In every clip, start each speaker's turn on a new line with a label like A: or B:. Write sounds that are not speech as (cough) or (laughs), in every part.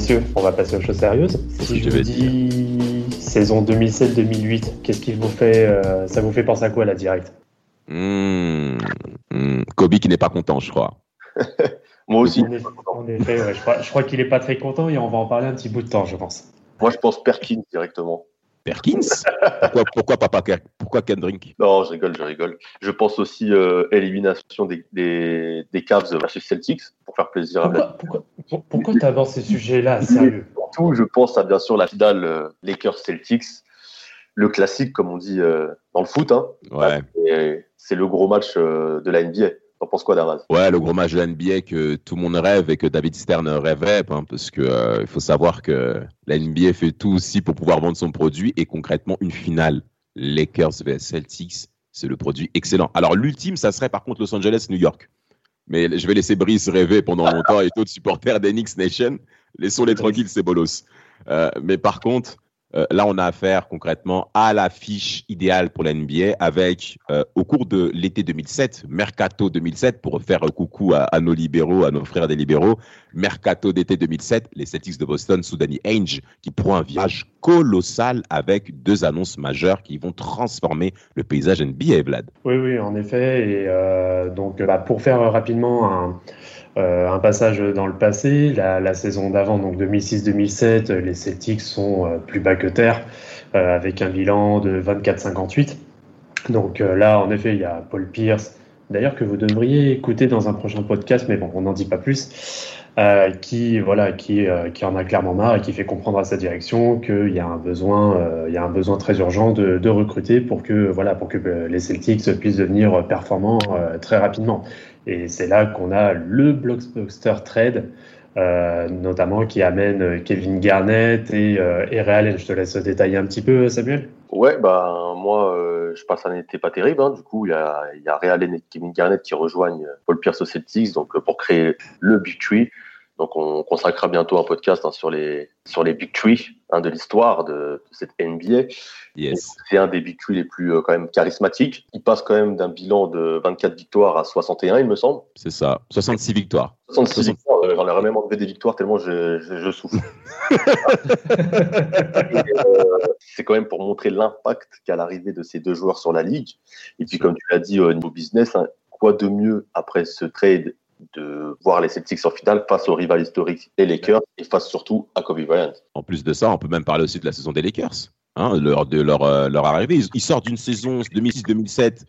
A: Messieurs, on va passer aux choses sérieuses. Si je vous dis saison 2007-2008, qu'est-ce qui vous fait, euh, ça vous fait penser à quoi la direct?
B: Mmh, mmh. Kobe qui n'est pas content, je crois. (laughs)
C: Moi aussi.
A: En effet, je crois, crois qu'il n'est pas très content et on va en parler un petit bout de temps, je pense.
C: Moi, je pense Perkins directement.
B: Perkins? (laughs) Pourquoi, pourquoi, papa Pourquoi Kendrick?
C: Non, je rigole, je rigole. Je pense aussi euh, élimination des, des, des, Cavs versus Celtics pour faire plaisir
A: pourquoi, à Pourquoi, pourquoi tu avances ces sujets-là, sérieux?
C: Surtout, je pense à bien sûr la finale euh, Lakers-Celtics, le classique, comme on dit euh, dans le foot. Hein.
B: Ouais.
C: C'est le gros match euh, de la NBA. T'en penses quoi, Daraz?
B: Ouais, le gros match de la NBA que tout le monde rêve et que David Stern rêvait, hein, parce que euh, il faut savoir que la NBA fait tout aussi pour pouvoir vendre son produit et concrètement une finale Lakers vs Celtics, c'est le produit excellent. Alors l'ultime, ça serait par contre Los Angeles, New York. Mais je vais laisser Brice rêver pendant longtemps et d'autres supporters d'Enix Nation. Laissons-les tranquilles, c'est bolos. Euh, mais par contre, euh, là, on a affaire concrètement à la fiche idéale pour la NBA avec, euh, au cours de l'été 2007, Mercato 2007, pour faire un coucou à, nos libéraux, à nos frères des libéraux, Mercato d'été 2007, les Celtics de Boston sous Danny Ainge, qui prend un virage colossal avec deux annonces majeures qui vont transformer le paysage NBA, Vlad.
A: Oui, oui, en effet. Et euh, donc, bah, pour faire rapidement un euh, un passage dans le passé, la, saison d'avant, donc 2006-2007, les Celtics sont euh, plus bas que terre, avec un bilan de 24-58. Donc là, en effet, il y a Paul Pierce, d'ailleurs que vous devriez écouter dans un prochain podcast, mais bon, on n'en dit pas plus. Qui voilà qui, qui en a clairement marre et qui fait comprendre à sa direction qu'il y a un besoin il y a un besoin très urgent de, de, recruter pour que voilà pour que les Celtics puissent devenir performants très rapidement et c'est là qu'on a le blockbuster trade, euh, notamment qui amène Kevin Garnett et, euh, et Allen. Je te laisse détailler un petit peu, Samuel.
C: Ouais, bah, moi, euh, je passe un été pas terrible. Hein. Du coup, il y a, y a Allen et Kevin Garnett qui rejoignent Paul Pierce aux Celtics donc, pour créer le Big Tree. Donc, on consacrera bientôt un podcast hein, sur les sur les big Tree hein, de l'histoire de, cette NBA.
B: Yes.
C: C'est un des big Tree les plus euh, quand même charismatiques. Il passe quand même d'un bilan de 24 victoires à 61, il me semble.
B: C'est ça, 66 victoires.
C: 66 victoires. Euh, j'en ai même enlevé des victoires tellement je, je, souffre. (laughs) Euh, c'est quand même pour montrer l'impact qu'a l'arrivée de ces deux joueurs sur la ligue. Et puis, comme tu l'as dit au niveau business, hein, quoi de mieux après ce trade de voir les Celtics en finale face aux rivales historiques des Lakers et face surtout à Kobe Bryant.
B: En plus de ça, on peut même parler aussi de la saison des Lakers. Hein, de leur, euh, leur arrivée. Ils, sortent d'une saison 2006-2007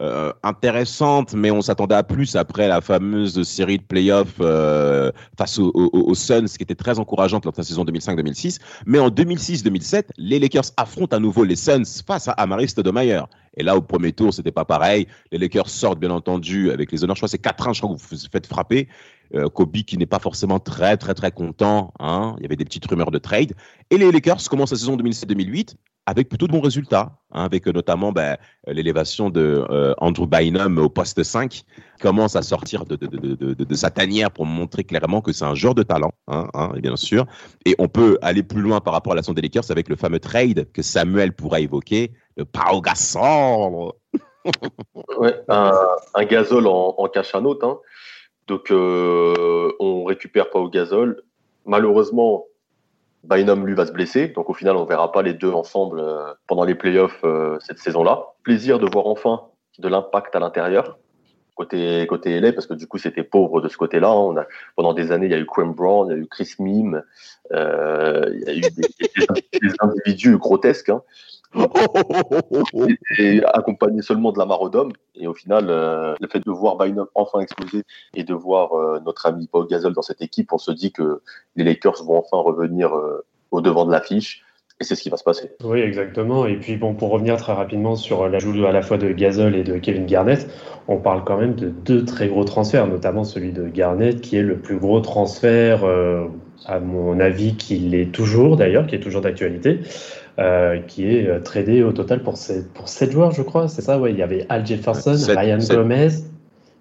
B: euh, intéressante, mais on s'attendait à plus après la fameuse série de playoffs euh, face aux, Suns, qui était très encourageante lors de la saison 2005-2006. Mais en 2006-2007, les Lakers affrontent à nouveau les Suns face à Amaris Stoudemire. Et là, au premier tour, c'était pas pareil. Les Lakers sortent, bien entendu, avec les honneurs. Je crois que c'est 4 ans, je crois que vous vous faites frapper. Euh, Kobe qui n'est pas forcément très, très, très content. Hein. Il y avait des petites rumeurs de trade. Et les Lakers commencent la saison 2007-2008 avec plutôt de bons résultats, hein, avec notamment ben, l'élévation de euh, Andrew Bynum au poste 5, qui commence à sortir de, sa tanière pour montrer clairement que c'est un joueur de talent, hein, hein, bien sûr. Et on peut aller plus loin par rapport à la saison des Lakers avec le fameux trade que Samuel pourra évoquer, le Pau Gasol. (laughs)
C: ouais, un, un gazole en, en cachanote. Hein. Donc, euh, on récupère Pau Gasol. Malheureusement, Bynum, lui, va se blesser. Donc, au final, on verra pas les deux ensemble euh, pendant les playoffs euh, cette saison-là. Plaisir de voir enfin de l'impact à l'intérieur, côté, côté LA, parce que du coup, c'était pauvre de ce côté-là. A, pendant des années, il y a eu Quinn Brown, il y a eu Chris Mime, euh, il y a eu des, individus grotesques. Hein et, accompagné seulement de la Marodome. Et au final, euh, le fait de voir Bynum enfin exploser et de voir euh, notre ami Paul Gasol dans cette équipe, on se dit que les Lakers vont enfin revenir euh, au devant de l'affiche Et c'est ce qui va se passer.
A: Oui, exactement. Et puis, bon, pour revenir très rapidement sur l'ajout à la fois de Gasol et de Kevin Garnett, on parle quand même de deux très gros transferts, notamment celui de Garnett, qui est le plus gros transfert, à mon avis, qu'il est toujours d'ailleurs, qui est toujours d'actualité, euh, qui est euh, tradé au total pour 7, pour joueurs, je crois. C'est ça, ouais. Il y avait Al Jefferson, Ryan Gomez,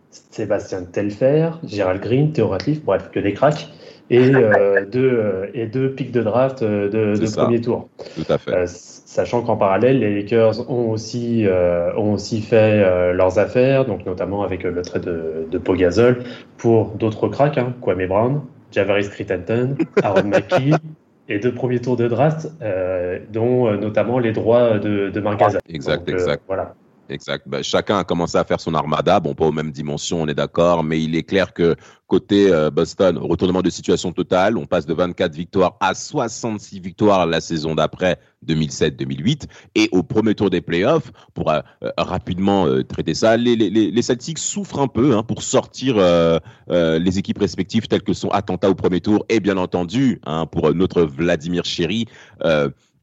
A: Sébastien Telfer, Gerald Green, Theo Ratliff, bref, que des cracks et, euh, (laughs) deux, euh, et deux pics de draft de, de premier tour.
B: Tout à fait.
A: sachant qu'en parallèle, les Lakers ont aussi, ont aussi fait leurs affaires, donc notamment avec le trait de, de Pogazol pour d'autres cracks, hein, Kwame Brown, Javaris Crittenton, Aaron (laughs) Mackey. Et deux premiers tours de draft, dont notamment les droits de, de.
B: Exact, exact. voilà. Exact. Ben, chacun a commencé à faire son armada. Bon, pas aux mêmes dimensions, on est d'accord, mais il est clair que côté euh, Boston, retournement de situation totale. On passe de 24 victoires à 66 victoires la saison d'après 2007-2008. Et au premier tour des playoffs, pour euh, euh, rapidement traiter ça, les, les, les, Celtics souffrent un peu hein, pour sortir les équipes respectives telles que sont Atlanta au premier tour et bien entendu hein, pour notre Vladimir Chéry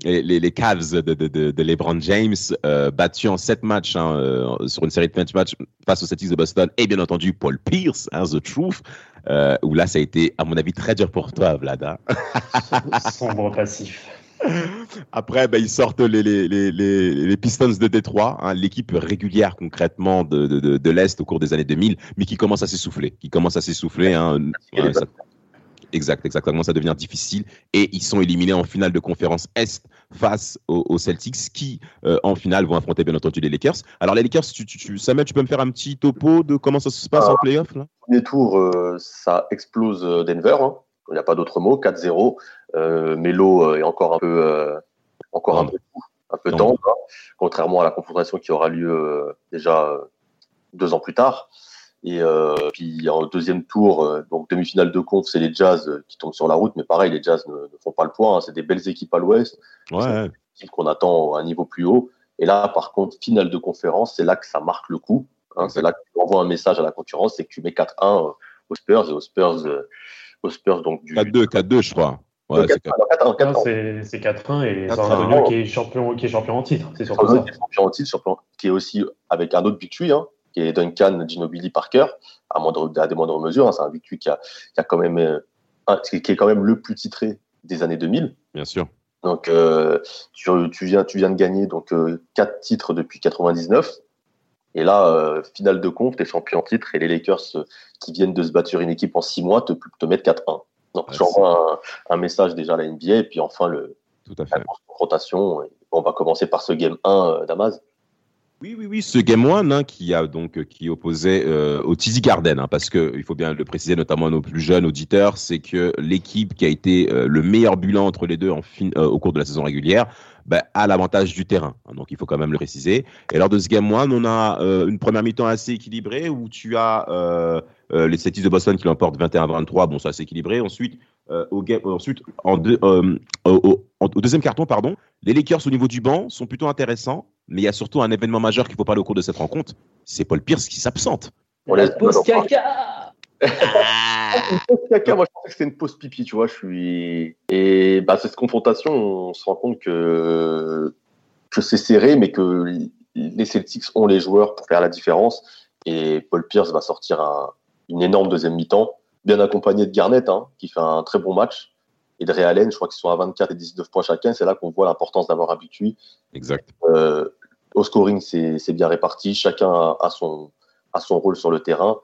B: les, les, Cavs de, de, de, de LeBron James euh, battus en 7 matchs hein, euh, sur une série de 20 matchs face aux Celtics de Boston et bien entendu Paul Pierce, hein, The Truth, euh, où là ça a été à mon avis très dur pour toi Vlad. Hein. (laughs)
A: Sombre passif.
B: Après, ben, ils sortent les, les, les, les Pistons de Détroit, hein, l'équipe régulière concrètement de, de, de, l'Est au cours des années 2000, mais qui commence à s'essouffler, qui commence à s'essouffler. Hein, Exact, exactement. Ça devient difficile. Et ils sont éliminés en finale de conférence Est face aux, Celtics qui, euh, en finale, vont affronter bien entendu les Lakers. Alors, les Lakers, tu, tu, Samuel, tu peux me faire un petit topo de comment ça se passe en playoff là?
C: Premier tour, euh, ça explose euh, Denver. Hein. Il n'y a pas d'autre mot. 4-0. Melo est encore un peu, encore un peu, un peu tendre, hein, contrairement à la confrontation qui aura lieu déjà deux ans plus tard. Et euh, puis en deuxième tour, euh, donc demi-finale de conf, c'est les Jazz euh, qui tombent sur la route, mais pareil, les Jazz ne, font pas le point. Hein. c'est des belles équipes à l'Ouest,
B: ouais.
C: qu'on attend à un niveau plus haut. Et là, par contre, finale de conférence, c'est là que ça marque le coup. Hein, c'est là que tu envoies un message à la concurrence, c'est que tu mets 4-1 aux Spurs et aux Spurs, aux Spurs donc
B: du 4-2, 4-2, je crois.
A: Ouais, c'est 4-1 et San Antonio qui est champion, qui est champion en titre. C'est surtout ça.
C: Champion en titre, qui est aussi avec un autre victory, hein, qui est Duncan Ginobili Parker, à, moindre, à des moindres mesures. Hein, c'est un victoire qui a, qui a quand même, euh, qui est quand même le plus titré des années 2000.
B: Bien sûr.
C: Donc, euh, tu, tu, viens, tu viens de gagner donc euh, quatre titres depuis 99. Et là, finale de compte, t'es champion en titre et les Lakers qui viennent de se battre sur une équipe en six mois te, te mettent 4-1. Donc, j'envoie un, un, message déjà à la NBA et puis enfin le,
B: Tout à fait.
C: la confrontation. On va commencer par ce game 1 d'Amaz.
B: Oui, oui, oui, ce Game One hein, qui a donc qui opposait euh, au Tizi Garden, hein, parce que il faut bien le préciser, notamment à nos plus jeunes auditeurs, c'est que l'équipe qui a été euh, le meilleur bilan entre les deux en fin, euh, au cours de la saison régulière bah, a l'avantage du terrain. Hein, donc il faut quand même le préciser. Et lors de ce Game One, on a une première mi-temps assez équilibrée où tu as les Celtics de Boston qui l'emportent 21-23. Bon, ça assez équilibré. Ensuite, au game, ensuite en deux, au, au, deuxième carton, pardon, les Lakers au niveau du banc sont plutôt intéressants. Mais il y a surtout un événement majeur qu'il faut parler au cours de cette rencontre. C'est Paul Pierce qui s'absente.
A: La pause caca
C: une pause caca, moi je pensais que c'était une pause pipi, tu vois. Je suis. Et bah, cette confrontation, on se rend compte que, que c'est serré, mais que les Celtics ont les joueurs pour faire la différence. Et Paul Pierce va sortir un, une énorme deuxième mi-temps, bien accompagné de Garnett, hein, qui fait un très bon match et de Ray Allen, je crois qu'ils sont à 24 et 19 points chacun. C'est là qu'on voit l'importance d'avoir habitué.
B: Exact.
C: Euh, au scoring, c'est bien réparti. Chacun a, son, a son rôle sur le terrain.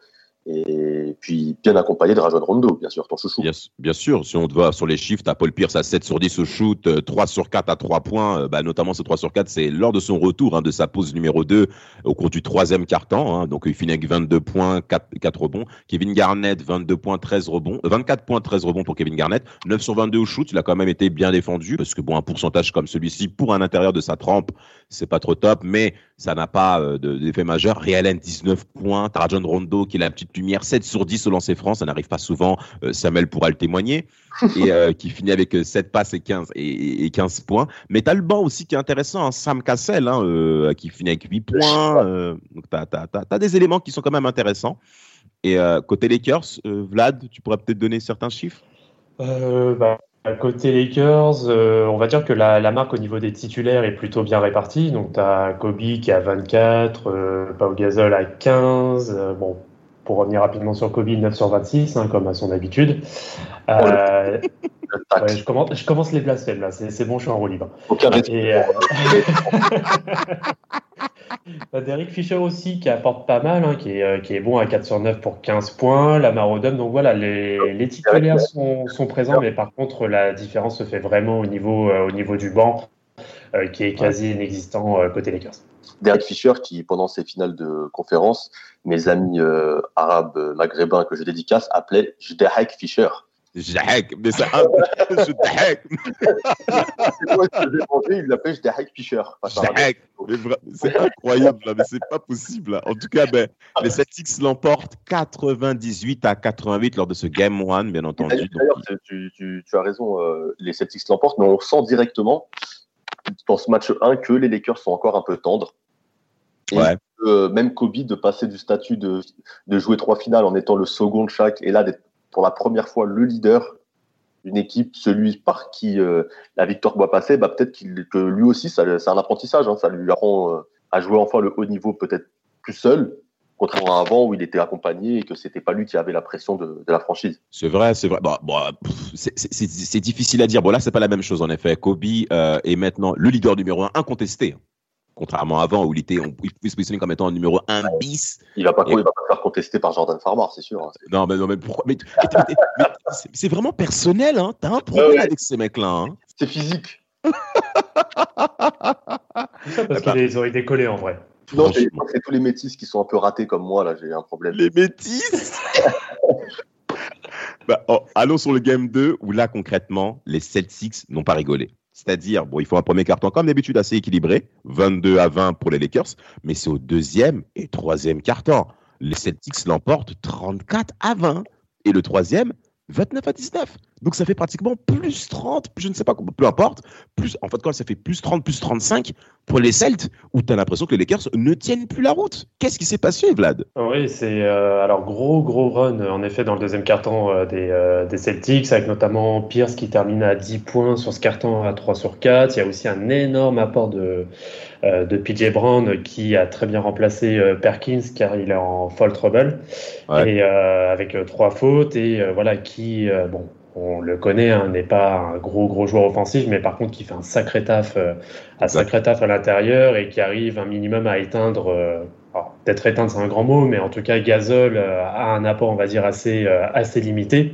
C: Et puis, bien accompagné de Rajon Rondo, bien sûr, ton chouchou.
B: Bien, sûr, si on te va sur les chiffres, tu Paul Pierce à 7 sur 10 au shoot, 3 euh, sur 4 à 3 points, euh, bah, notamment ce 3 sur 4, c'est lors de son retour hein, de sa pause numéro 2 au cours du troisième quart-temps. Hein, donc, il finit avec 22 points, 4, 4, rebonds. Kevin Garnett, 22 points, 13 rebonds. 24 euh, points, 13 rebonds pour Kevin Garnett. 9 sur 22 au shoot, il a quand même été bien défendu parce que, bon, un pourcentage comme celui-ci pour un intérieur de sa trempe, c'est pas trop top, mais ça n'a pas d'effet majeur. Real 19 points, Tarajon Rondo qui est la petite lumière, 7 sur 10 au lancer franc, ça n'arrive pas souvent, euh, Samuel pourra le témoigner, (laughs) et euh, qui finit avec 7 euh, passes et 15, et, 15 points. Mais tu as le banc aussi qui est intéressant, hein, Sam Cassell, hein, qui finit avec 8 points. donc tu as, des éléments qui sont quand même intéressants. Et côté Lakers, Vlad, tu pourrais peut-être donner certains chiffres?
A: Bah, côté Lakers, on va dire que la, la, marque au niveau des titulaires est plutôt bien répartie. Donc, tu as Kobe qui a 24, Pau Gasol à 15. bon, pour revenir rapidement sur Kobe, 9 sur 26, hein, comme à son habitude. Euh, (laughs) je, commence, je commence les blasphèmes, là. C'est bon, je suis en roue libre.
C: Aucun
A: Et, euh, (laughs) (laughs) Derek Fisher aussi, qui apporte pas mal, hein, qui, est, euh, qui, est, bon à 4 sur 9 pour 15 points. La Marodum, donc voilà, les, les titulaires sont, sont, présents, mais par contre, la différence se fait vraiment au niveau, au niveau du banc, qui est quasi inexistant côté Lakers.
C: Derek Fisher, qui pendant ses finales de conférence, mes amis euh, arabes euh, maghrébins que je dédicace appelaient Jdahek Fisher.
B: Mais (laughs) c'est un Jdahek.
C: il l'appelait Jdahek Fisher.
B: c'est incroyable, là, mais c'est pas possible. En tout cas, ben, les Celtics l'emportent 98 à 88 lors de ce Game 1, bien entendu.
C: D'ailleurs, tu, tu, tu, as raison, euh, les Celtics l'emportent, mais on sent directement dans ce match 1 que les Lakers sont encore un peu tendres. Et euh, même Kobe de passer du statut de, de, jouer trois finales en étant le second de chaque et là d'être pour la première fois le leader d'une équipe, celui par qui euh, la victoire doit passer, bah, peut-être que lui aussi, c'est un apprentissage. Hein, ça lui apprend euh, à jouer enfin le haut niveau peut-être plus seul, contrairement à avant où il était accompagné et que c'était pas lui qui avait la pression de, la franchise.
B: C'est vrai, c'est vrai. C'est difficile à dire. Bon là, c'est pas la même chose en effet. Kobe est maintenant le leader numéro un incontesté contrairement à avant où il était, on, il pouvait se positionner comme étant un numéro 1 bis.
C: Il va pas, il va pas faire contester par Jordan Farmer, c'est sûr. Hein.
B: Non, mais, non, mais pourquoi mais, C'est vraiment personnel, hein. T'as un problème avec ces mecs-là. Hein.
C: C'est physique.
A: c'est ça parce qu'ils ont été collés en vrai.
C: Non, c'est tous les métis qui sont un peu ratés comme moi, là, j'ai un problème.
B: Les métis (laughs) bah, oh, Allons sur le game 2 où là, concrètement, les Celtics n'ont pas rigolé. C'est-à-dire, bon, il faut un premier carton comme d'habitude assez équilibré, 22 à 20 pour les Lakers, mais c'est au deuxième et troisième carton. Les Celtics l'emportent 34 à 20 et le troisième 29 à 19. Donc ça fait pratiquement plus 30, je ne sais pas, peu importe, plus, en fait, quoi, ça fait plus 30, plus 35 pour les Celtes, où tu as l'impression que les Lakers ne tiennent plus la route. Qu'est-ce qui s'est passé, Vlad?
A: Oui, c'est euh, alors gros, gros run, en effet, dans le deuxième carton euh, des, euh, des, Celtics, avec notamment Pierce qui termine à 10 points sur ce carton à 3 sur 4. Il y a aussi un énorme apport de, de PJ Brown qui a très bien remplacé Perkins car il est en fall trouble, et avec trois fautes, et voilà, qui, bon, on le connaît, hein, n'est pas un gros gros joueur offensif, mais par contre qui fait un sacré taf, euh, un sacré taf à l'intérieur et qui arrive un minimum à éteindre. Euh, peut-être éteindre c'est un grand mot, mais en tout cas Gasol euh, a un apport on va dire assez assez limité.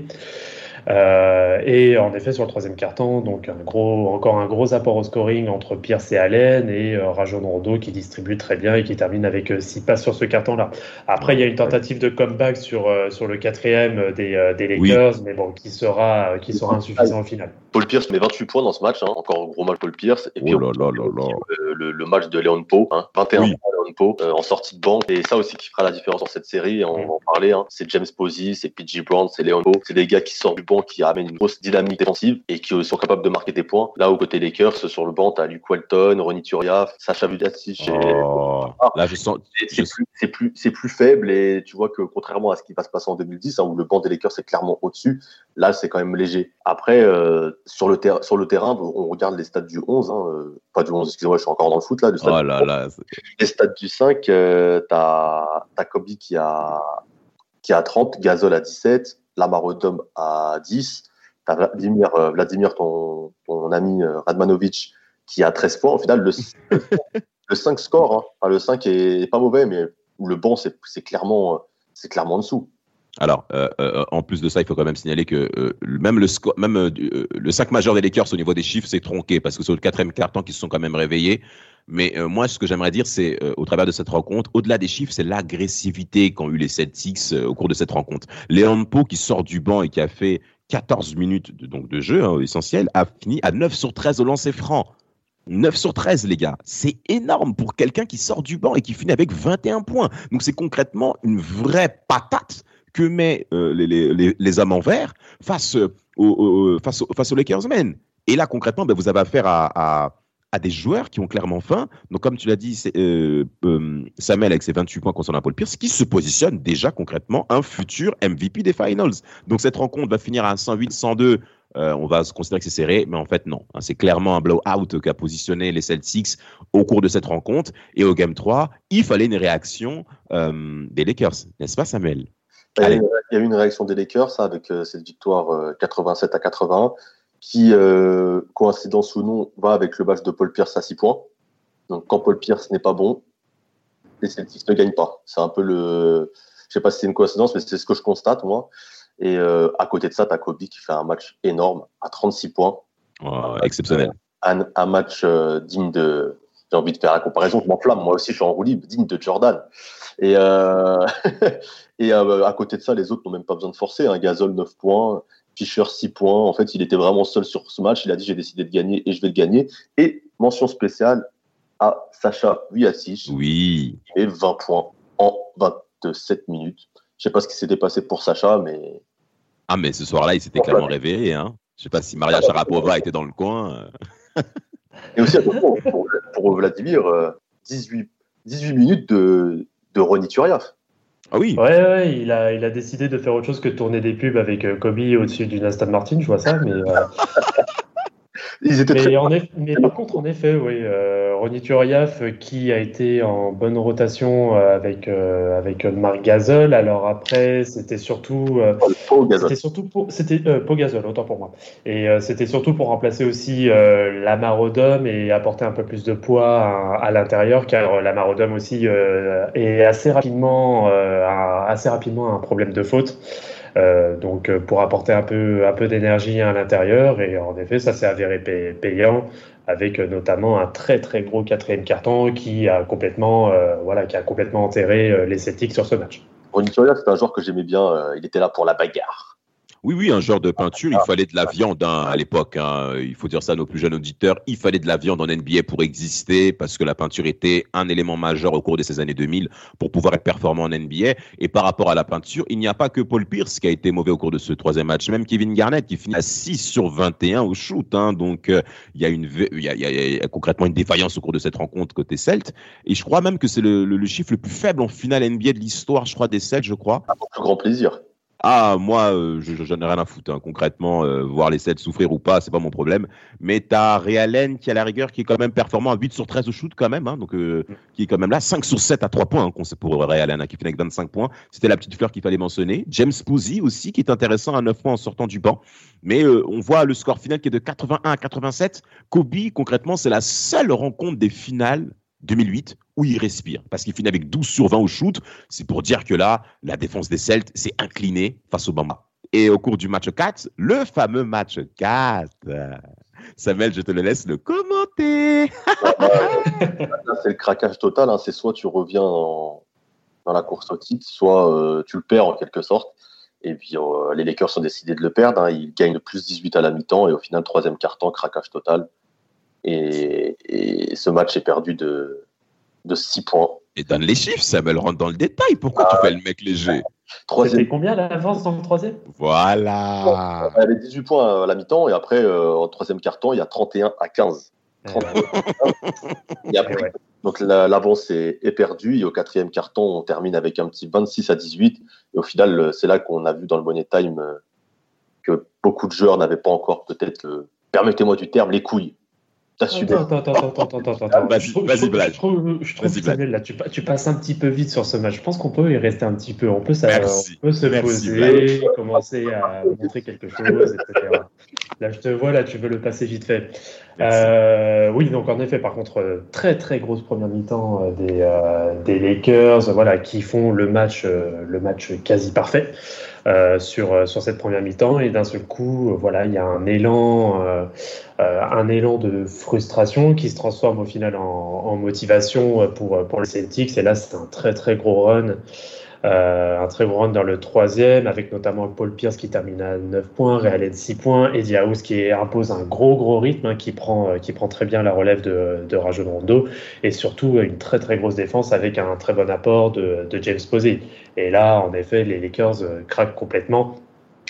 A: Euh, et en effet, sur le troisième carton, donc un gros, encore un gros apport au scoring entre Pierce et Allen et euh, Rajon Rondo qui distribue très bien et qui termine avec 6 euh, passes sur ce carton-là. Après, il y a une tentative de comeback sur, euh, sur le quatrième des, des Lakers, mais bon, qui sera, qui sera insuffisant au final.
C: Paul Pierce met 28 points dans ce match, hein. encore un gros match Paul Pierce. Et puis,
B: oh là là là là.
C: Le, le, match de Léon Pau, hein. 21 points Léon Pau en sortie de banque. Et ça aussi qui fera la différence dans cette série, on va en parler. Hein. C'est James Posey, c'est PG Brown, c'est Léon Pau. C'est des gars qui sortent du banc, qui amènent une grosse dynamique défensive et qui sont capables de marquer des points. Là, au côté Lakers, sur le banc, t'as Luke Walton, Ronnie Turiaf, Sacha Vudacic.
B: Oh, ah, là, je sens.
C: C'est plus, plus, plus, faible et tu vois que contrairement à ce qui va se passer en 2010, hein, où le banc des Lakers est clairement au-dessus, là, c'est quand même léger. Après, euh, sur, le sur le terrain, on regarde les stats du 11, hein, euh, pas du 11, excusez-moi, je suis encore dans le foot là.
B: oh là là.
C: Les stats du 5, euh, t'as as Kobe qui a, qui a 30, Gasol à 17, Lamar Odom à 10, T'as Vladimir, euh, Vladimir ton, ton ami euh, Radmanovic, qui a 13 points. Au final, le, (laughs) le 5 score. Hein. le 5 est pas mauvais, mais le bon, c'est clairement, c'est clairement en dessous.
B: Alors, euh, en plus de ça, il faut quand même signaler que même le 5 majeur des Lakers au niveau des chiffres, c'est tronqué parce que c'est le quatrième carton qui se sont quand même réveillés. Mais moi, ce que j'aimerais dire, c'est au travers de cette rencontre, au-delà des chiffres, c'est l'agressivité qu'ont eu les Celtics au cours de cette rencontre. Léon Po qui sort du banc et qui a fait 14 minutes de, donc de jeu hein, essentiel, a fini à 9 sur 13 au lancer franc. 9 sur 13, les gars. C'est énorme pour quelqu'un qui sort du banc et qui finit avec 21 points. Donc, c'est concrètement une vraie patate que met euh, les, les, les, hommes en vert face, face aux Lakers Men. Et là, concrètement, ben, vous avez affaire à, des joueurs qui ont clairement faim. Donc, comme tu l'as dit, euh, euh, Samuel, avec ses 28 points concernant Paul Pierce, qui se positionne déjà concrètement un futur MVP des Finals. Donc, cette rencontre va finir à 108-102 on va se considérer que c'est serré, mais en fait non. Hein. c'est clairement un blowout qu'a positionné les Celtics au cours de cette rencontre. Et au Game 3, il fallait une réaction des Lakers, n'est-ce pas Samuel?
C: Il y, a eu une réaction des Lakers avec cette victoire 87 à 81 qui, coïncidence ou non, va avec le match de Paul Pierce à 6 points. Donc quand Paul Pierce n'est pas bon, les Celtics ne gagnent pas. C'est un peu le. Je sais pas si c'est une coïncidence, mais c'est ce que je constate, moi. Et euh, à côté de ça, tu as Kobe qui fait un match énorme à 36 points.
B: exceptionnel.
C: Un, un match euh, digne de. J'ai envie de faire la comparaison, je m'enflamme. Moi aussi, je suis en roue libre, digne de Jordan. Et, euh, (laughs) et à côté de ça, les autres n'ont même pas besoin de forcer. Un Gasol, 9 points. Fischer, 6 points. En fait, il était vraiment seul sur ce match. Il a dit J'ai décidé de gagner et je vais le gagner. Et mention spéciale, à Sacha Vujacic.
B: Oui.
C: Et 20 points en 27 minutes. Je sais pas ce qui s'était passé pour Sacha, mais.
B: Ah, mais ce soir-là, il s'était clairement réveillé. Hein. Je sais pas si Maria Sharapova était dans le coin. (laughs)
C: Et aussi, pour, pour, Vladimir, 18, euh, 18 minutes de, de Ronny Turiaf.
B: Ah oui.
A: Ouais, ouais, il a, il a décidé de faire autre chose que de tourner des pubs avec euh, Kobe au-dessus d'une Aston Martin, je vois ça, mais. Euh, (laughs)
C: Ils étaient mais,
A: très... mais par contre, en effet, oui, euh, Ronny Turiaf qui a été en bonne rotation euh, avec euh, avec Marc Gasol. Alors après, c'était surtout c'était surtout pour c'était Gasol, autant pour moi. Et c'était surtout pour remplacer aussi Lamar Odom et apporter un peu plus de poids à, l'intérieur, car Lamar Odom aussi est assez rapidement assez rapidement un problème de faute. Euh, donc euh, pour apporter un peu, un peu d'énergie à l'intérieur. Et en effet, ça s'est avéré payant avec euh, notamment un très très gros quatrième carton qui a complètement, voilà, qui a complètement enterré les Celtics sur ce match.
C: Ronny c'est un joueur que j'aimais bien. il était là pour la bagarre.
B: Oui, oui, un genre de peinture, il fallait de la viande hein, à l'époque. Hein. Il faut dire ça à nos plus jeunes auditeurs. Il fallait de la viande en NBA pour exister parce que la peinture était un élément majeur au cours de ces années 2000 pour pouvoir être performant en NBA. Et par rapport à la peinture, il n'y a pas que Paul Pierce qui a été mauvais au cours de ce troisième match. Même Kevin Garnett qui finit à 6 sur 21 au shoot. Hein. Donc, euh, il y, a une, il y, a, y, a, concrètement une défaillance au cours de cette rencontre côté Celt. Et je crois même que c'est le, le, chiffre le plus faible en finale NBA de l'histoire, je crois, des Celts, je crois.
C: À mon plus grand plaisir.
B: Ah, moi, euh, je j'en ai rien à foutre. Hein. Concrètement, euh, voir les 7 souffrir ou pas, c'est pas mon problème. Mais t'as Realen qui, a la rigueur, qui est quand même performant à 8 sur 13 au shoot, quand même. Hein, donc, euh, qui est quand même là. 5 sur 7 à 3 points, hein, pour Realen, hein, qui finit avec 25 points. C'était la petite fleur qu'il fallait mentionner. James Posey aussi, qui est intéressant à 9 points en sortant du banc. Mais on voit le score final qui est de 81 à 87. Kobe, concrètement, c'est la seule rencontre des finales 2008 où il respire parce qu'il finit avec 12 sur 20 au shoot. C'est pour dire que là, la défense des Celtes s'est inclinée face au Bamba. Et au cours du match 4, le fameux match 4, Samuel, je te le laisse le commenter. (laughs)
C: c'est le craquage total. Hein. C'est soit tu reviens dans, la course au titre, soit euh, tu le perds en quelque sorte. Et puis euh, les Lakers ont décidé de le perdre. Hein. Ils gagnent plus 18 à la mi-temps et au final, troisième quart-temps, craquage total. Et, et, ce match est perdu de, de 6 points.
B: Et donne les chiffres, Samuel rentre dans le détail. Pourquoi tu ah. fais le mec léger
A: C'était combien l'avance dans le troisième?
B: Voilà.
C: Il y avait 18 points à la mi-temps et après, euh, en troisième quart-temps, il y a 31 à 15. et après, Donc l'avance est, est, perdue et au quatrième carton, on termine avec un petit 26 à 18. Et au final, euh, c'est là qu'on a vu dans le Money Time euh, que beaucoup de joueurs n'avaient pas encore peut-être, permettez-moi du terme, les couilles
A: Attends, attends, attends, attends, attends, attends. Vas-y,
B: vas-y,
A: Je trouve, je trouve Samuel, là, tu, tu, passes un petit peu vite sur ce match. Je pense qu'on peut y rester un petit peu. On peut, ça, on peut se poser, commencer à montrer quelque chose, etc. Là, je te vois, là, tu veux le passer vite fait. Euh, oui, donc en effet, par contre, très très grosse première mi-temps euh, des, euh, des Lakers, voilà, qui font le match, euh, le match quasi parfait. Euh, sur, euh, sur cette première mi-temps et d'un seul coup, euh, voilà, il y a un élan, un élan de frustration qui se transforme au final en, en motivation pour, pour les Celtics. Et là, c'est un très très gros run. Euh, un très gros run dans le troisième, avec notamment Paul Pierce qui termine à 9 points, Real 6 points, Eddie House qui impose un gros gros rythme, hein, qui, prend, qui prend très bien la relève de, de Rajon Rondo, et surtout une très très grosse défense avec un très bon apport de, de James Posey. Et là, en effet, les Lakers euh, craquent complètement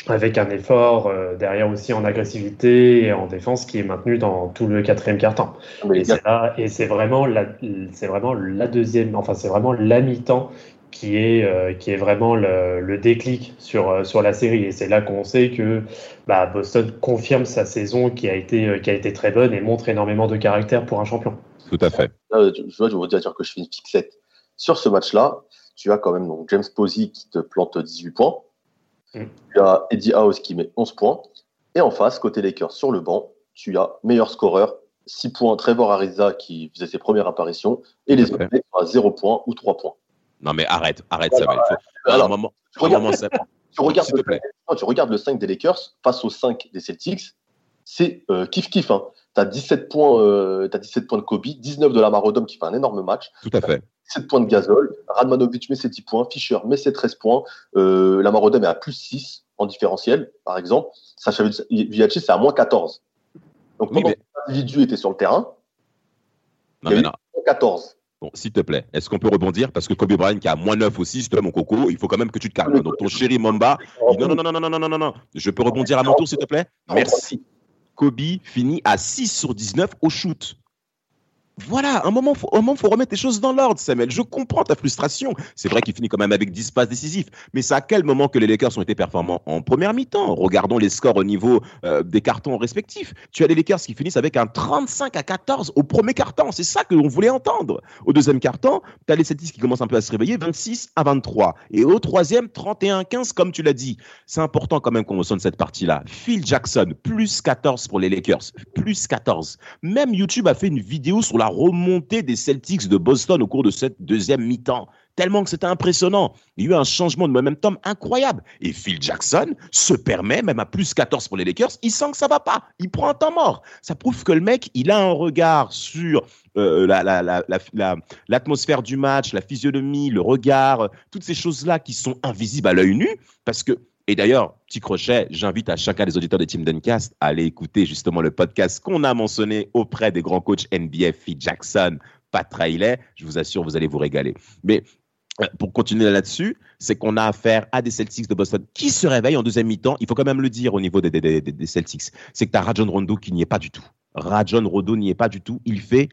A: avec un effort euh, derrière aussi en agressivité et en défense qui est maintenu dans tout le quatrième quart-temps. Et c'est vraiment la, c'est vraiment la deuxième, enfin c'est vraiment la mi-temps qui est, qui est vraiment le, déclic sur, sur la série. Et c'est là qu'on sait que bah, Boston confirme sa saison qui a, été, qui a été très bonne et montre énormément de caractère pour un champion.
B: Tout à fait.
C: je, vois, je veux dire que je fais une fixette. Sur ce match-là, tu as quand même donc, James Posey qui te plante 18 points. Mm. Tu as Eddie House qui met 11 points. Et en face, côté Lakers, sur le banc, tu as meilleur scoreur, 6 points, Trevor Ariza qui faisait ses premières apparitions. Et les autres sont à 0 points ou 3 points.
B: Non, mais arrête, arrête, ça va. Alors, moment,
C: tu, regardes, tu, regardes le, tu regardes le 5 des Lakers face au 5 des Celtics, c'est euh, kiff-kiff. Hein. Tu as 17 points, euh, as 17 points de Kobe, 19 de Lamar Odom qui fait un énorme match.
B: Tout à fait.
C: 7 points de Gasol, Radmanovic met ses 10 points, Fischer met ses 13 points, euh, Lamar Odom est à plus 6 en différentiel, par exemple. Sacha c'est à moins 14. Donc, pendant que l'individu était sur le terrain,
B: non, il y a
C: 14.
B: Bon, s'il te plaît, est-ce qu'on peut rebondir? Parce que Kobe Bryant qui a moins 9 aussi, toi, mon coco, il faut quand même que tu te calmes. Donc ton chéri Mamba, non, non, non, non, non, non, non, non, non, je peux rebondir à mon tour, s'il te plaît? Merci. Kobe finit à 6 sur 19 au shoot. Voilà, un moment, faut, un moment, faut remettre les choses dans l'ordre, Samuel. Je comprends ta frustration. C'est vrai qu'il finit quand même avec 10 passes décisifs. Mais c'est à quel moment que les Lakers ont été performants? En première mi-temps. Regardons les scores au niveau euh, des cartons respectifs. Tu as les Lakers qui finissent avec un 35 à 14 au premier carton. C'est ça que l'on voulait entendre. Au deuxième carton, tu as les Celtics qui commencent un peu à se réveiller, 26 à 23. Et au troisième, 31 à 15, comme tu l'as dit. C'est important quand même qu'on sonne cette partie-là. Phil Jackson, plus 14 pour les Lakers. Plus 14. Même YouTube a fait une vidéo sur la la remontée des Celtics de Boston au cours de cette deuxième mi-temps. Tellement que c'était impressionnant. Il y a eu un changement de momentum incroyable. Et Phil Jackson se permet, même à plus 14 pour les Lakers, il sent que ça va pas. Il prend un temps mort. Ça prouve que le mec, il a un regard sur euh, l'atmosphère du match, la physionomie, le regard, toutes ces choses-là qui sont invisibles à l'œil nu. Parce que et d'ailleurs, petit crochet, j'invite à chacun des auditeurs de Team Duncast à aller écouter justement le podcast qu'on a mentionné auprès des grands coachs NBA, Phil Jackson, Pat Riley. Je vous assure, vous allez vous régaler. Mais euh, pour continuer là-dessus, c'est qu'on a affaire à des Celtics de Boston qui se réveillent en deuxième mi-temps. Il faut quand même le dire au niveau des, des Celtics. C'est que tu as Rajon Rondo qui n'y est pas du tout. Rajon Rondo n'y est pas du tout. Il fait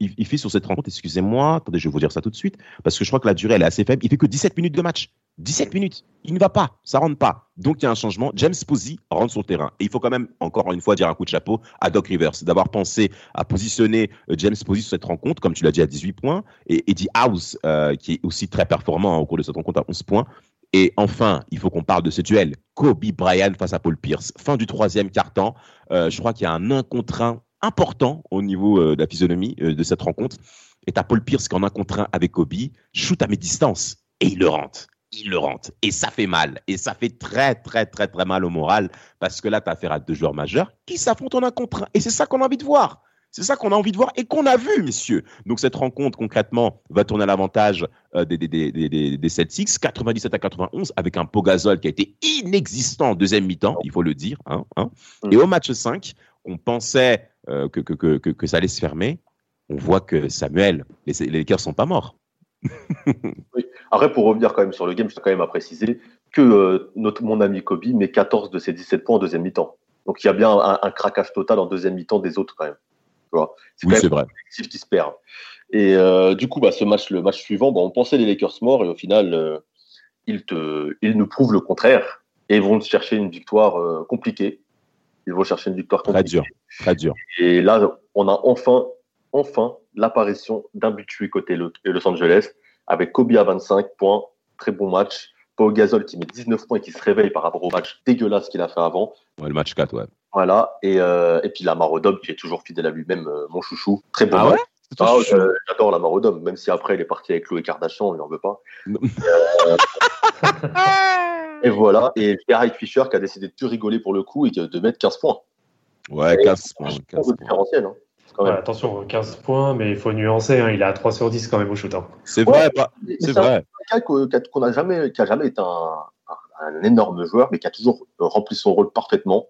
B: il, fait sur cette rencontre, excusez-moi, attendez, je vais vous dire ça tout de suite, parce que je crois que la durée, elle est assez faible. Il fait que 17 minutes de match. 17 minutes. Il ne va pas, ça rentre pas. Donc il y a un changement. James Posey rentre sur le terrain. Et il faut quand même, encore une fois, dire un coup de chapeau à Doc Rivers, d'avoir pensé à positionner euh, James Posey sur cette rencontre, comme tu l'as dit, à 18 points, et Eddie House, euh, qui est aussi très performant au cours de cette rencontre, à 11 points. Et enfin, il faut qu'on parle de ce duel. Kobe Bryant face à Paul Pierce. Fin du troisième quart-temps. Euh, je crois qu'il y a un 1 contre 1 important au niveau euh, de la physionomie euh, de cette rencontre. Et t'as Paul Pierce qui en a contre un avec Kobe, shoot à mes distances et il le rentre. Il le rentre. Et ça fait mal. Et ça fait très, très, très, très mal au moral parce que là, tu as affaire à deux joueurs majeurs qui s'affrontent en un contre un. Et c'est ça qu'on a envie de voir. C'est ça qu'on a envie de voir et qu'on a vu, messieurs. Donc cette rencontre, concrètement, va tourner à l'avantage euh, des, des, des, des, Celtics, 97 à 91, avec un Pogazol qui a été inexistant en deuxième mi-temps, il faut le dire. Hein, hein. Mm. Et au match 5, on pensait euh, que, que, que, que, ça allait se fermer, on voit que Samuel, les, les Lakers sont pas morts. (laughs)
C: oui. Après, pour revenir quand même sur le game, je tiens quand même à préciser que euh, notre, mon ami Kobe met 14 de ses 17 points en deuxième mi-temps. Donc il y a bien un, craquage total en deuxième mi-temps des autres quand même.
B: C'est oui, c'est vrai.
C: qui se perd. Et euh, du coup, bah, ce match, le match suivant, bah, on pensait les Lakers morts et au final, ils, te, ils nous prouvent le contraire et vont chercher une victoire compliquée ils vont chercher une victoire
B: Très dur, très dur.
C: Et là, on a enfin, enfin l'apparition d'un but côté Los Angeles avec Kobe à 25 points. Très bon match. Pau Gasol qui met 19 points et qui se réveille par rapport au match dégueulasse qu'il a fait avant.
B: Ouais, le match 4, ouais.
C: Voilà. Et, euh, et puis Lamar Odom qui est toujours fidèle à lui-même, euh, mon chouchou. Très bon
B: ah
C: match. Ah, J'adore Lamar Odom, même si après il est parti avec Chloé Kardashian, il n'en veut pas. Euh, Et voilà. Et Eric Fischer qui a décidé de plus rigoler pour le coup et de mettre 15 points.
B: Ouais, 15 points. 15 points.
A: Hein, attention, 15 points, mais il faut nuancer. Hein, il a 3 sur 10 quand même au shoot. Hein.
B: C'est vrai. c'est vrai.
C: Qu'on a jamais, qui a jamais été un, un, énorme joueur, mais qui a toujours rempli son rôle parfaitement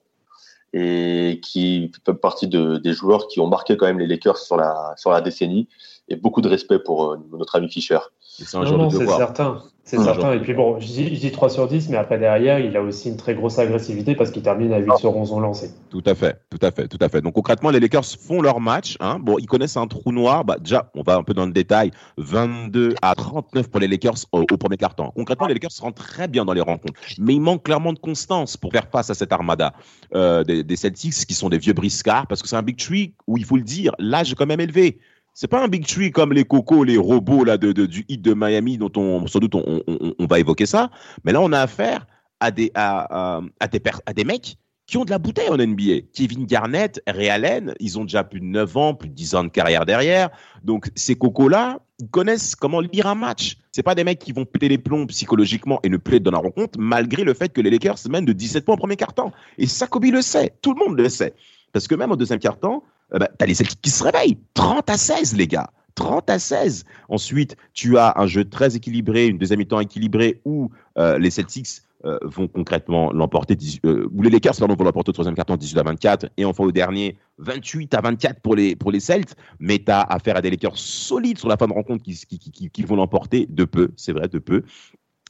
C: et qui fait partie de, des joueurs qui ont marqué quand même les Lakers sur la, sur la décennie. Et beaucoup de respect pour euh, notre ami Fischer.
A: C'est certain. C'est certain. Et puis bon, je dis, 3 sur 10, mais après derrière, il a aussi une très grosse agressivité parce qu'il termine à 8 sur 11 en lancé.
B: Tout à fait, tout à fait, tout à fait. Donc concrètement, les Lakers font leur match. Hein. Bon, ils connaissent un trou noir. Bah, déjà, on va un peu dans le détail. 22 à 39 pour les Lakers au, premier quart-temps. Concrètement, les Lakers rentrent très bien dans les rencontres. Mais il manque clairement de constance pour faire face à cette armada euh, des, des Celtics qui sont des vieux briscards parce que c'est un big tree où il faut le dire, l'âge est quand même élevé c'est pas un big tree comme les cocos, les robots là de, du hit de Miami dont on sans doute on, va évoquer ça. Mais là, on a affaire à des à, des à des mecs qui ont de la bouteille en NBA. Kevin Garnett, Ray Allen, ils ont déjà plus de 9 ans, plus de 10 ans de carrière derrière. Donc ces cocos-là, ils connaissent comment lire un match. C'est pas des mecs qui vont péter les plombs psychologiquement et ne plus être dans la rencontre, malgré le fait que les Lakers mènent de 17 points au premier quart-temps. Et ça, le sait, tout le monde le sait. Parce que même au deuxième quart-temps, euh, bah, tu as les Celtics qui se réveillent. 30 à 16, les gars. 30 à 16. Ensuite, tu as un jeu très équilibré, une deuxième mi-temps équilibrée où euh, les Celtics euh, vont concrètement l'emporter, ou les Lakers vont l'emporter au troisième quart-temps 18 à 24, et enfin au dernier 28 à 24 pour les, pour les. Mais tu as affaire à des Lakers solides sur la fin de rencontre qui, qui, qui, qui vont l'emporter de peu, c'est vrai, de peu.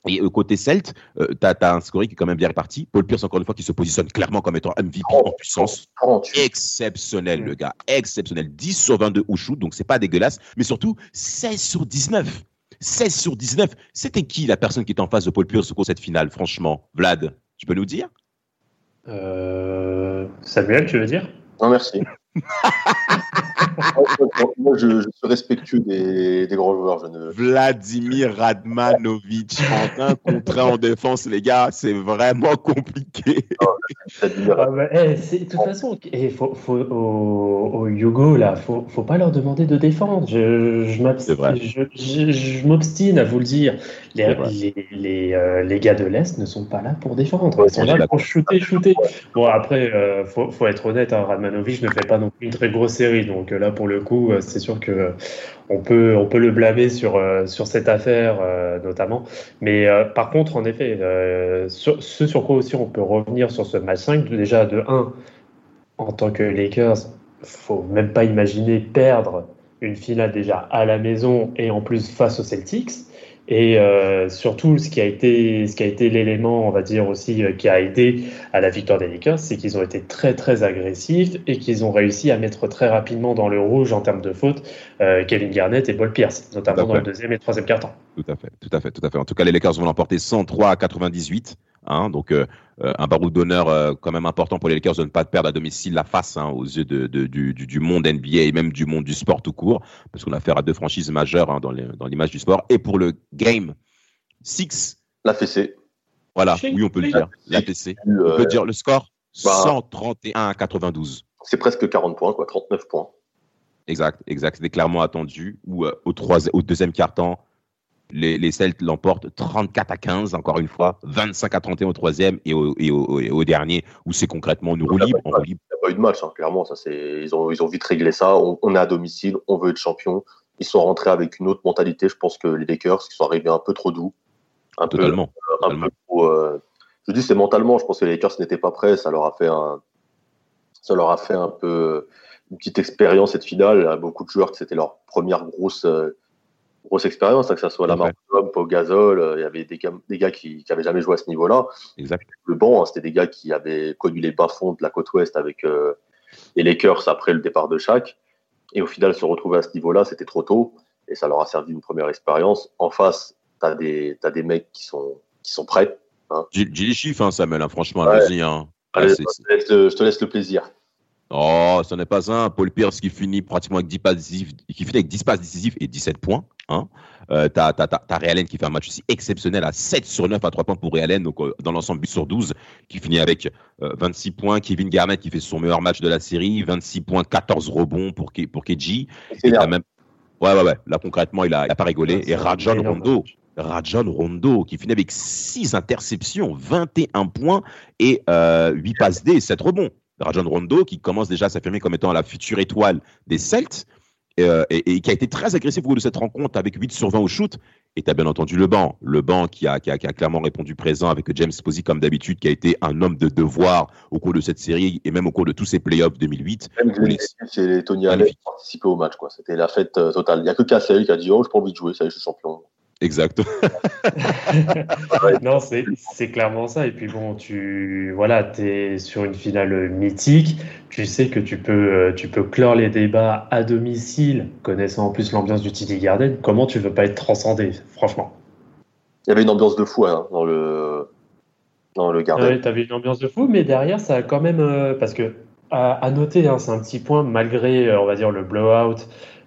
B: Et euh, côté Celt, euh, tu as, un scoring qui est quand même bien réparti. Paul Pierce, encore une fois, qui se positionne clairement comme étant MVP en puissance. Exceptionnel, le gars. Exceptionnel. 10 sur 22 au shoot, donc c'est pas dégueulasse. Mais surtout, 16 sur 19. 16 sur 19. C'était qui la personne qui était en face de Paul Pierce au cours de cette finale, franchement? Vlad, tu peux nous dire?
A: Euh, Samuel, tu veux dire?
C: Non, merci. (laughs) moi, je, suis respectueux des, grands joueurs.
B: Vladimir Radmanovic en un contre en défense, les gars, c'est vraiment compliqué.
A: Ah, bah, eh, de toute façon, il eh, faut, faut, au, Yugo, là, faut, faut pas leur demander de défendre. Je, je m'obstine à vous le dire. Les, les, euh, les, gars de l'Est ne sont pas là pour défendre. Ils sont là pour shooter, shooter. Bon, après, euh, faut, faut, être honnête, hein, Radmanovic ne fait pas non plus une très grosse série. Donc euh, là, le coup, c'est sûr que on peut, on peut le blâmer sur, sur cette affaire, notamment. Mais par contre, en effet, ce sur quoi aussi on peut revenir sur ce match 5, déjà de 1, en tant que Lakers, faut même pas imaginer perdre une finale déjà à la maison et en plus face aux Celtics. Et euh, surtout, ce qui a été, ce qui a été l'élément, on va dire aussi, euh, qui a aidé à la victoire des Lakers, c'est qu'ils ont été très très agressifs et qu'ils ont réussi à mettre très rapidement dans le rouge en termes de fautes euh, Kevin Garnett et Paul Pierce, notamment dans le deuxième et troisième quart-temps.
B: Tout à fait, tout à fait, tout à fait. En tout cas, les Lakers vont l'emporter 103 à 98. Hein, donc euh, euh, un baroud d'honneur euh, quand même important pour les Lakers de ne pas perdre à domicile la face hein, aux yeux de, du, du, monde NBA et même du monde du sport tout court, parce qu'on a affaire à deux franchises majeures hein, dans l'image du sport. Et pour le Game 6.
C: La fessée.
B: Voilà, oui, on peut le dire. La fessée. On peut dire le score 131 bah. à 92.
C: C'est presque 40 points, quoi, 39 points.
B: Exact, exact. C'était clairement attendu. Ou au, au deuxième quart-temps, les, les Celtes l'emportent 34 à 15, encore une fois, 25 à 31 au troisième et au, et au, dernier, où c'est concrètement nous roue libre.
C: Il n'y a pas eu de match, hein, clairement. Ça, ils, ont, ils ont vite réglé ça. On, est à domicile, on veut être champion. Ils sont rentrés avec une autre mentalité. Je pense que les Lakers, ils sont arrivés un peu trop doux.
B: Un totalement.
C: Peu, un Peu euh, je dis c'est mentalement. Je pense que les Lakers n'étaient pas prêts. Ça leur a fait un, ça leur a fait un peu une petite expérience cette finale. Beaucoup de joueurs c'était leur première grosse euh, grosse expérience, hein, que ce soit la marque Pau Gasol, euh, il y avait des gars, des gars qui n'avaient jamais joué à ce niveau-là. Le banc, hein, c'était des gars qui avaient connu les bas-fonds de la côte ouest avec euh, les Lakers après le départ de Shaq. Et au final, se retrouver à ce niveau-là, c'était trop tôt. Et ça leur a servi une première expérience. En face, tu as des, as des mecs qui sont, qui sont prêts.
B: Hein. J'ai les chiffres, hein, Samuel, hein, franchement, vas-y. Hein.
C: je, te laisse le plaisir.
B: Oh, ce n'est pas un. Paul Pierce qui finit pratiquement avec 10 passes qui finit avec 10 passes décisives et 17 points. Hein. Euh, t'as, t'as, t'as, Ray Allen qui fait un match aussi exceptionnel à 7 sur 9 à 3 points pour Ray Allen, donc euh, dans l'ensemble 8 sur 12, qui finit avec 26 euh, points. Kevin Garnett qui fait son meilleur match de la série, 26 points, 14 rebonds pour, pour KG. Et même... Ouais, ouais, ouais. Là, concrètement, il a, il a pas rigolé. Et Rajon Rondo. Rajon Rondo qui finit avec 6 interceptions, 21 points et 8 passes D, 7 rebonds. Rajon Rondo qui commence déjà à s'affirmer comme étant la future étoile des Celts. Euh, et, qui a été très agressif au cours de cette rencontre avec 8 sur 20 au shoot. Et tu as bien entendu le banc. Le banc qui a, qui a, clairement répondu présent avec James Posey comme d'habitude, qui a été un homme de devoir au cours de cette série et même au cours de tous ces playoffs 2008. Même
C: c'est Tony Allen qui participait au match. C'était la fête euh, totale. Il n'y a que Cassel qui a dit Oh, je pas envie de jouer, ça y est, je suis champion.
B: Exact. (laughs)
A: non, c'est clairement ça. Et puis bon, tu voilà, es sur une finale mythique. Tu sais que tu peux, euh, tu peux clore les débats à domicile, connaissant en plus l'ambiance du TD Garden. Comment tu veux pas être transcendé, franchement?
C: Il y avait une ambiance de fou hein, dans le dans le Garden.
A: Oui, tu avais une ambiance de fou, mais derrière, ça a quand même. Euh, parce que, à, noter, hein, c'est un petit point, malgré, euh, on va dire, le blowout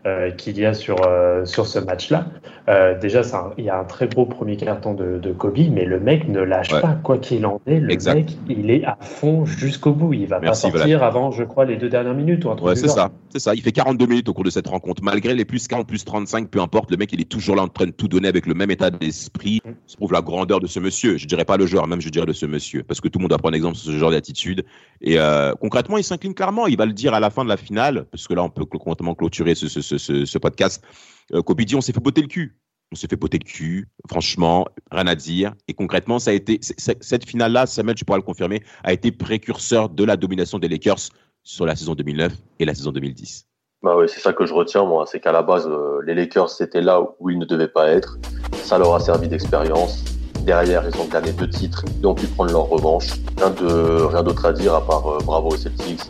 A: euh, qu'il y a sur, euh, sur ce match-là. Euh, déjà, il y a un très gros premier carton de, de Kobe, mais le mec ne lâche pas, quoi qu'il en est. Le mec, il est à fond jusqu'au bout. Il va pas sortir avant, je crois, les deux dernières minutes. Ou un
B: ouais, c'est ça, c'est ça. Il fait 42 minutes au cours de cette rencontre. Malgré les plus 40, plus 35, peu importe, le mec, il est toujours là en train de tout donner avec le même état d'esprit. Mm. Ça prouve la grandeur de ce monsieur. Je dirais pas le joueur, même je dirais de ce monsieur. Parce que tout le monde doit prendre exemple sur ce genre d'attitude. Et concrètement, il s'incline clairement. Il va le dire à la fin de la finale, parce que là, on peut complètement clôturer ce, ce, ce, podcast. Euh, dit on s'est fait botter le cul. On s'est fait botter le cul, franchement, rien à dire. Et concrètement, ça a été cette finale-là, Samuel, tu pourras le confirmer, a été précurseur de la domination des Lakers sur la saison 2009 et la saison 2010.
C: Bah oui, c'est ça que je retiens, moi. C'est qu'à la base, euh, les Lakers, c'était là où ils ne devaient pas être. Ça leur a servi d'expérience. Derrière, ils ont gagné deux titres. Ils ont pu prendre leur revanche. Rien d'autre à dire à part euh, bravo aux Celtics.